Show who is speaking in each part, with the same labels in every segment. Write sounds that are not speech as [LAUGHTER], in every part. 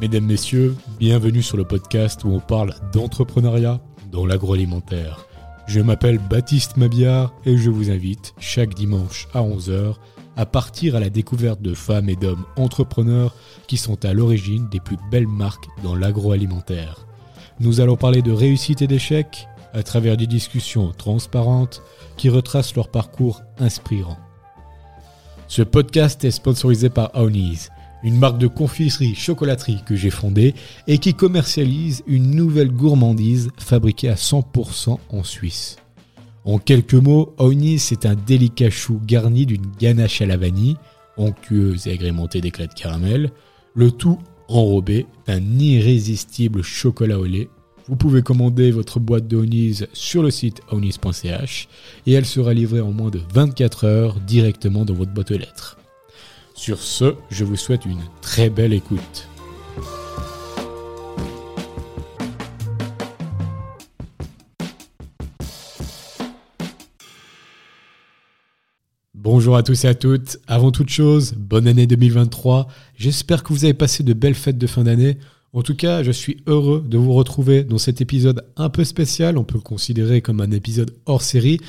Speaker 1: Mesdames, Messieurs, bienvenue sur le podcast où on parle d'entrepreneuriat dans l'agroalimentaire. Je m'appelle Baptiste Mabillard et je vous invite chaque dimanche à 11h à partir à la découverte de femmes et d'hommes entrepreneurs qui sont à l'origine des plus belles marques dans l'agroalimentaire. Nous allons parler de réussite et d'échec à travers des discussions transparentes qui retracent leur parcours inspirant. Ce podcast est sponsorisé par Ownies, une marque de confiserie-chocolaterie que j'ai fondée et qui commercialise une nouvelle gourmandise fabriquée à 100% en Suisse. En quelques mots, Ownies c'est un délicat chou garni d'une ganache à la vanille, onctueuse et agrémentée d'éclats de caramel, le tout enrobé d'un irrésistible chocolat au lait. Vous pouvez commander votre boîte de sur le site ownies.ch et elle sera livrée en moins de 24 heures directement dans votre boîte aux lettres. Sur ce, je vous souhaite une très belle écoute. Bonjour à tous et à toutes. Avant toute chose, bonne année 2023. J'espère que vous avez passé de belles fêtes de fin d'année. En tout cas, je suis heureux de vous retrouver dans cet épisode un peu spécial. On peut le considérer comme un épisode hors série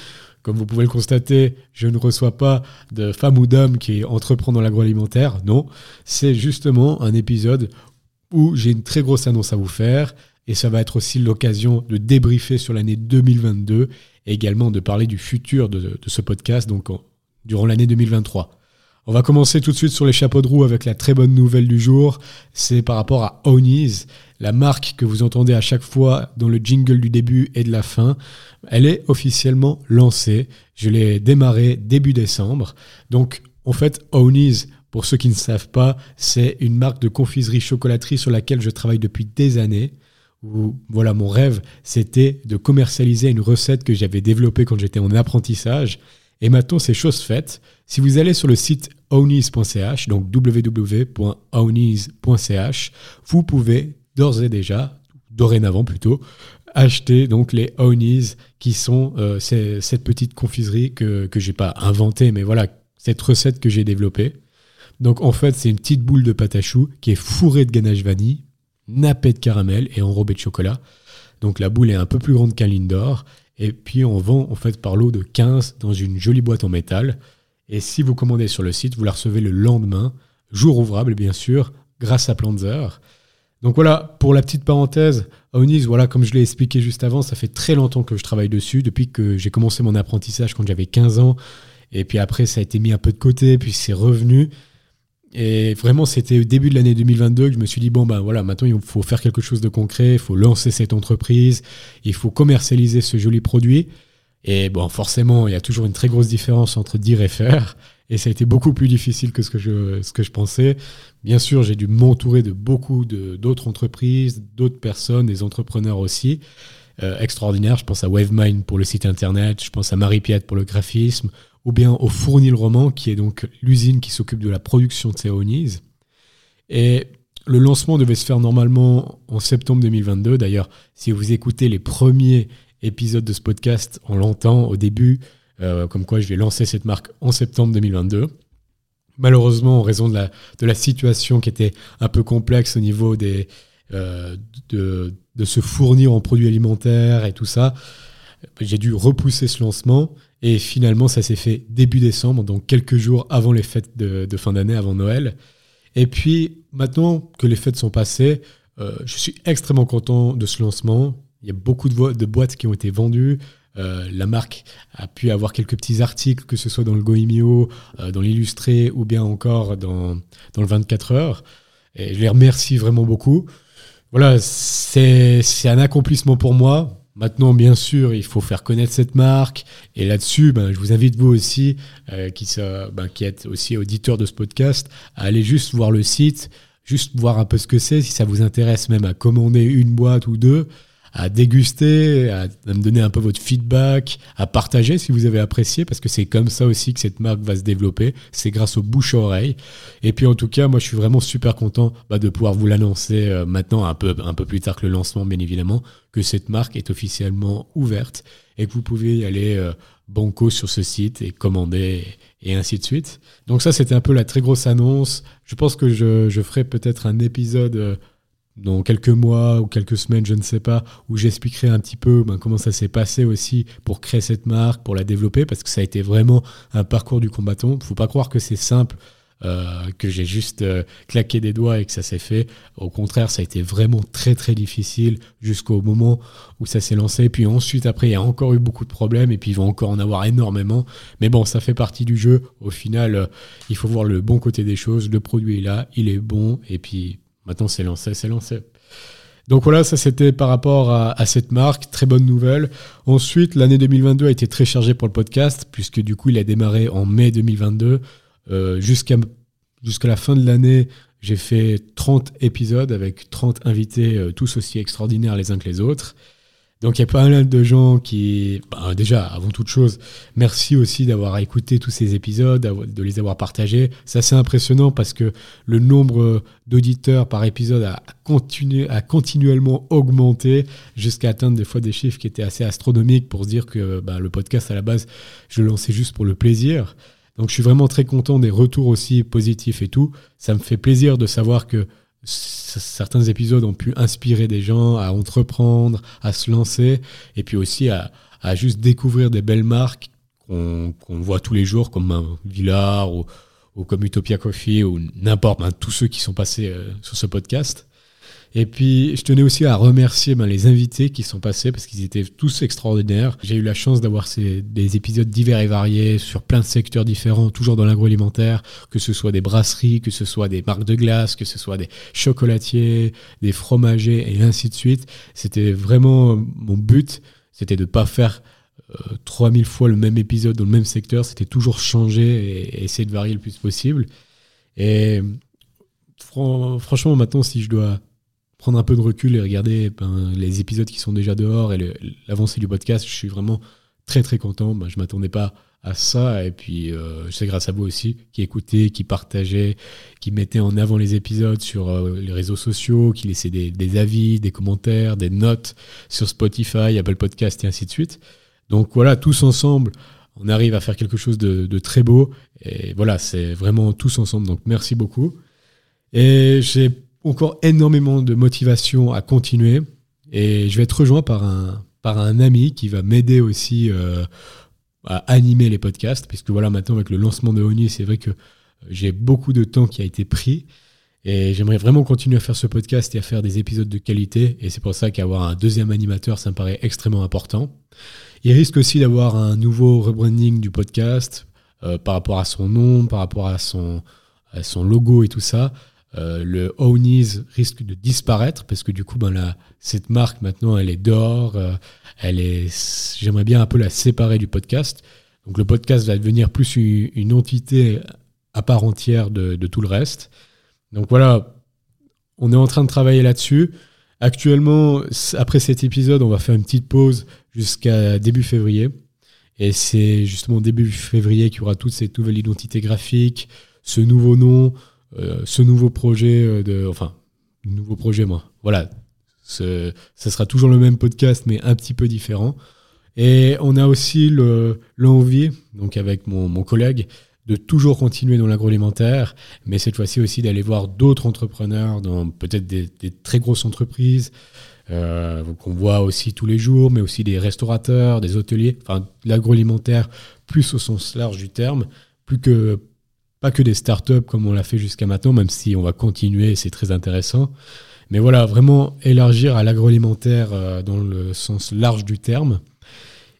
Speaker 1: comme vous pouvez le constater, je ne reçois pas de femme ou d'homme qui entreprend dans l'agroalimentaire. Non, c'est justement un épisode où j'ai une très grosse annonce à vous faire. Et ça va être aussi l'occasion de débriefer sur l'année 2022 et également de parler du futur de, ce podcast, donc durant l'année 2023. On va commencer tout de suite sur les chapeaux de roue avec la très bonne nouvelle du jour. C'est par rapport à Ownies, la marque que vous entendez à chaque fois dans le jingle du début et de la fin. Elle est officiellement lancée. Je l'ai démarrée début décembre. Donc, en fait, Ownies, pour ceux qui ne savent pas, c'est une marque de confiserie chocolaterie sur laquelle je travaille depuis des années. Voilà, mon rêve, c'était de commercialiser une recette que j'avais développée quand j'étais en apprentissage. Et maintenant, c'est chose faite. Si vous allez sur le site ownies.ch, donc www.ownies.ch, vous pouvez d'ores et déjà, dorénavant plutôt, acheter donc les Ownies qui sont euh, cette petite confiserie que, que j'ai pas inventée, mais voilà, cette recette que j'ai développée. Donc en fait, c'est une petite boule de pâte à choux qui est fourrée de ganache vanille, nappée de caramel et enrobée de chocolat. Donc la boule est un peu plus grande qu'un Lindor. Et puis on vend en fait par lot de 15 dans une jolie boîte en métal. Et si vous commandez sur le site, vous la recevez le lendemain, jour ouvrable bien sûr, grâce à Planzer. Donc voilà, pour la petite parenthèse, Ownies, voilà, comme je l'ai expliqué juste avant, ça fait très longtemps que je travaille dessus, depuis que j'ai commencé mon apprentissage quand j'avais 15 ans. Et puis après, ça a été mis un peu de côté, puis c'est revenu. Et vraiment, c'était au début de l'année 2022 que je me suis dit, bon, ben voilà, maintenant il faut faire quelque chose de concret, il faut lancer cette entreprise, il faut commercialiser ce joli produit. Et bon, forcément, il y a toujours une très grosse différence entre dire et faire. Et ça a été beaucoup plus difficile que ce que je, ce que je pensais. Bien sûr, j'ai dû m'entourer de beaucoup d'autres entreprises, d'autres personnes, des entrepreneurs aussi. Euh, extraordinaires. Je pense à WaveMind pour le site internet, je pense à Marie-Piette pour le graphisme, ou bien au Fournil Roman, qui est donc l'usine qui s'occupe de la production de ces. Et le lancement devait se faire normalement en septembre 2022. D'ailleurs, si vous écoutez les premiers épisode de ce podcast, on l'entend au début, euh, comme quoi je vais lancer cette marque en septembre 2022. Malheureusement, en raison de la, de la situation qui était un peu complexe au niveau des, euh, de, de, se fournir en produits alimentaires et tout ça, j'ai dû repousser ce lancement. Et finalement, ça s'est fait début décembre, donc quelques jours avant les fêtes de, fin d'année, avant Noël. Et puis, maintenant que les fêtes sont passées, euh, je suis extrêmement content de ce lancement. Il y a beaucoup de, de boîtes qui ont été vendues. Euh, la marque a pu avoir quelques petits articles, que ce soit dans le Goemio, euh, dans l'Illustré ou bien encore dans, dans le 24 heures. Et je les remercie vraiment beaucoup. Voilà, c'est un accomplissement pour moi. Maintenant, bien sûr, il faut faire connaître cette marque. Et là-dessus, ben, je vous invite vous aussi, euh, qui, ben, qui êtes aussi auditeur de ce podcast, à aller juste voir le site, juste voir un peu ce que c'est, si ça vous intéresse même à commander une boîte ou deux à déguster, à, me donner un peu votre feedback, à partager si vous avez apprécié, parce que c'est comme ça aussi que cette marque va se développer. C'est grâce au bouche à oreille. Et puis en tout cas, moi je suis vraiment super content bah, de pouvoir vous l'annoncer euh, maintenant, un peu, un peu plus tard que le lancement, bien évidemment, que cette marque est officiellement ouverte et que vous pouvez y aller euh, banco sur ce site et commander et, ainsi de suite. Donc ça, c'était un peu la très grosse annonce. Je pense que je, je ferai peut-être un épisode. Dans quelques mois ou quelques semaines, je ne sais pas, où j'expliquerai un petit peu ben, comment ça s'est passé aussi pour créer cette marque, pour la développer, parce que ça a été vraiment un parcours du combattant. Faut pas croire que c'est simple. Euh, que j'ai juste euh, claqué des doigts et que ça s'est fait. Au contraire, ça a été vraiment très très difficile jusqu'au moment où ça s'est lancé. Puis ensuite, après, il y a encore eu beaucoup de problèmes et puis il va encore en avoir énormément. Mais bon, ça fait partie du jeu. Au final, euh, il faut voir le bon côté des choses. Le produit est là, il est bon et puis maintenant c'est lancé, c'est lancé. Donc voilà, ça c'était par rapport à, cette marque, très bonne nouvelle. Ensuite, l'année 2022 a été très chargée pour le podcast, puisque du coup il a démarré en mai 2022. Euh, jusqu'à jusqu'à la fin de l'année, j'ai fait 30 épisodes avec 30 invités, euh, tous aussi extraordinaires les uns que les autres. Donc il y a pas mal de gens qui, bah, déjà, avant toute chose, merci aussi d'avoir écouté tous ces épisodes, de les avoir partagés. C'est assez impressionnant parce que le nombre d'auditeurs par épisode a, continué, a continuellement augmenté jusqu'à atteindre des fois des chiffres qui étaient assez astronomiques pour se dire que bah, le podcast à la base, je le lançais juste pour le plaisir. Donc je suis vraiment très content des retours aussi positifs et tout. Ça me fait plaisir de savoir que certains épisodes ont pu inspirer des gens à entreprendre, à se lancer, et puis aussi à, juste découvrir des belles marques qu'on voit tous les jours, comme un Villard ou, comme Utopia Coffee ou n'importe, ben, tous ceux qui sont passés euh, sur ce podcast. Et puis, je tenais aussi à remercier ben, les invités qui sont passés parce qu'ils étaient tous extraordinaires. J'ai eu la chance d'avoir des épisodes divers et variés sur plein de secteurs différents, toujours dans l'agroalimentaire, que ce soit des brasseries, que ce soit des marques de glace, que ce soit des chocolatiers, des fromagers et ainsi de suite. C'était vraiment mon but, c'était de ne pas faire 3000 euh, fois le même épisode dans le même secteur, c'était toujours changer et, essayer de varier le plus possible. Et franchement, maintenant, si je dois prendre un peu de recul et regarder ben, les épisodes qui sont déjà dehors et l'avancée du podcast, je suis vraiment très très content. Ben, je m'attendais pas à ça et puis euh, c'est grâce à vous aussi qui écoutez, qui partagez, qui mettez en avant les épisodes sur euh, les réseaux sociaux, qui laissez des, des, avis, des commentaires, des notes sur Spotify, Apple Podcast et ainsi de suite. Donc voilà, tous ensemble, on arrive à faire quelque chose de, de très beau et voilà, c'est vraiment tous ensemble. Donc merci beaucoup. Et j'ai encore énormément de motivation à continuer. Et je vais être rejoint par un, par un ami qui va m'aider aussi euh, à animer les podcasts. Puisque voilà, maintenant, avec le lancement de Oni, c'est vrai que j'ai beaucoup de temps qui a été pris. Et j'aimerais vraiment continuer à faire ce podcast et à faire des épisodes de qualité. Et c'est pour ça qu'avoir un deuxième animateur, ça me paraît extrêmement important. Il risque aussi d'avoir un nouveau rebranding du podcast euh, par rapport à son nom, par rapport à son, à son logo et tout ça. Euh, le Ownies risque de disparaître parce que du coup, ben, la, cette marque maintenant, elle est d'or. Euh, elle est, j'aimerais bien un peu la séparer du podcast. Donc le podcast va devenir plus une, entité à part entière de, de, tout le reste. Donc voilà, on est en train de travailler là-dessus. Actuellement, après cet épisode, on va faire une petite pause jusqu'à début février. Et c'est justement début février qu'il y aura toute cette nouvelle identité graphique, ce nouveau nom, ce nouveau projet euh, de, enfin, nouveau projet, moi. Voilà, ce, ça sera toujours le même podcast, mais un petit peu différent. Et on a aussi l'envie, donc avec mon, mon, collègue, de toujours continuer dans l'agroalimentaire, mais cette fois-ci aussi d'aller voir d'autres entrepreneurs dans peut-être des, des, très grosses entreprises euh, qu'on voit aussi tous les jours, mais aussi des restaurateurs, des hôteliers, enfin l'agroalimentaire plus au sens large du terme, plus que pas que des startups comme on l'a fait jusqu'à maintenant, même si on va continuer, c'est très intéressant. Mais voilà, vraiment élargir à l'agroalimentaire euh, dans le sens large du terme.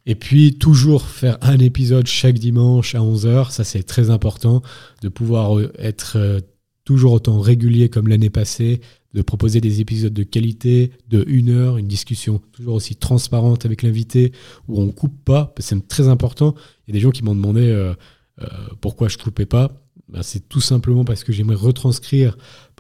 Speaker 1: Et puis toujours faire un épisode chaque dimanche à 11h, ça c'est très important, de pouvoir euh, être euh, toujours autant régulier comme l'année passée, de proposer des épisodes de qualité de une heure, une discussion toujours aussi transparente avec l'invité, où on coupe pas, c'est très important. Il y a des gens qui m'ont demandé pourquoi je coupais pas. Ben, c'est tout simplement parce que j'aimerais retranscrire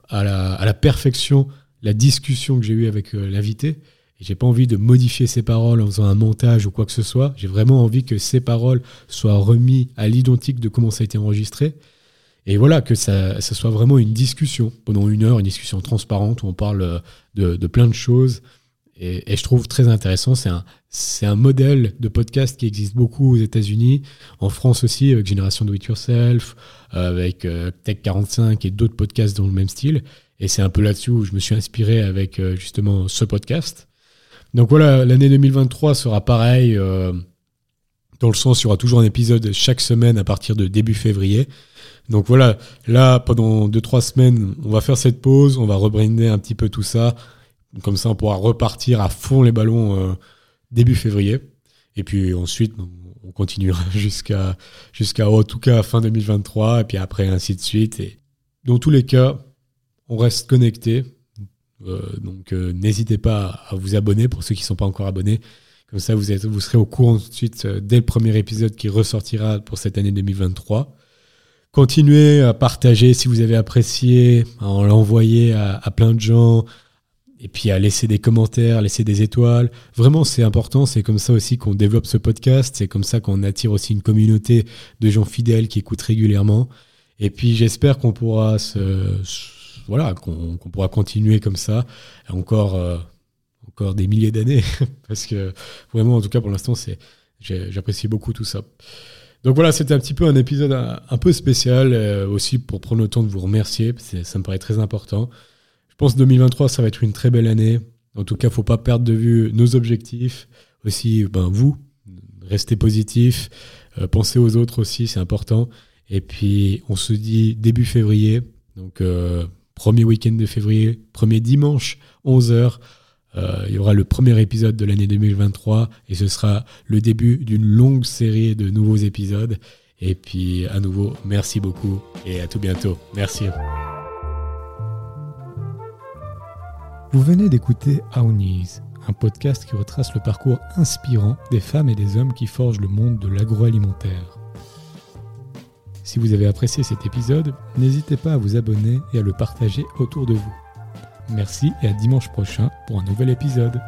Speaker 1: à la, perfection la discussion que j'ai eue avec euh, l'invité. Et j'ai pas envie de modifier ses paroles en faisant un montage ou quoi que ce soit. J'ai vraiment envie que ses paroles soient remises à l'identique de comment ça a été enregistré. Et voilà, que ça, soit vraiment une discussion pendant une heure, une discussion transparente où on parle euh, de plein de choses, et, je trouve très intéressant. C'est un, modèle de podcast qui existe beaucoup aux États-Unis, en France aussi, avec Génération Do It Yourself, euh, avec euh, Tech 45 et d'autres podcasts dans le même style. Et c'est un peu là-dessus où je me suis inspiré avec justement ce podcast. Donc voilà, l'année 2023 sera pareil, dans le sens il y aura toujours un épisode chaque semaine à partir de début février. Donc voilà, là, pendant 2-3 semaines, on va faire cette pause, on va rebrinder un petit peu tout ça. Comme ça, on pourra repartir à fond les ballons euh, début février. Et puis ensuite, on continuera [LAUGHS] jusqu'à, jusqu'à en tout cas fin 2023, et puis après, ainsi de suite. Et dans tous les cas, on reste connecté. Euh, donc euh, n'hésitez pas à vous abonner pour ceux qui ne sont pas encore abonnés. Comme ça, vous, êtes, vous serez au courant tout de suite dès le premier épisode qui ressortira pour cette année 2023. Continuez à partager si vous avez apprécié, à l'envoyer à, à, plein de gens, et puis à laisser des commentaires, laisser des étoiles. Vraiment, c'est important. C'est comme ça aussi qu'on développe ce podcast. C'est comme ça qu'on attire aussi une communauté de gens fidèles qui écoutent régulièrement. Et puis, j'espère qu'on pourra se, voilà, qu'on pourra continuer comme ça encore, euh, encore des milliers d'années. [LAUGHS] Parce que vraiment, en tout cas, pour l'instant, c'est, j'apprécie beaucoup tout ça. Donc voilà, c'était un petit peu un épisode un, peu spécial euh, aussi pour prendre le temps de vous remercier. Ça me paraît très important. Je pense que 2023, ça va être une très belle année. En tout cas, faut pas perdre de vue nos objectifs. Aussi, ben, vous, restez positif. Euh, pensez aux autres aussi, c'est important. Et puis, on se dit début février. Donc, euh, premier week-end de février, premier dimanche, 11h. Euh, il y aura le premier épisode de l'année 2023 et ce sera le début d'une longue série de nouveaux épisodes. Et puis à nouveau, merci beaucoup et à tout bientôt. Merci. Vous venez d'écouter Aounis, un podcast qui retrace le parcours inspirant des femmes et des hommes qui forgent le monde de l'agroalimentaire. Si vous avez apprécié cet épisode, n'hésitez pas à vous abonner et à le partager autour de vous. Merci et à dimanche prochain pour un nouvel épisode.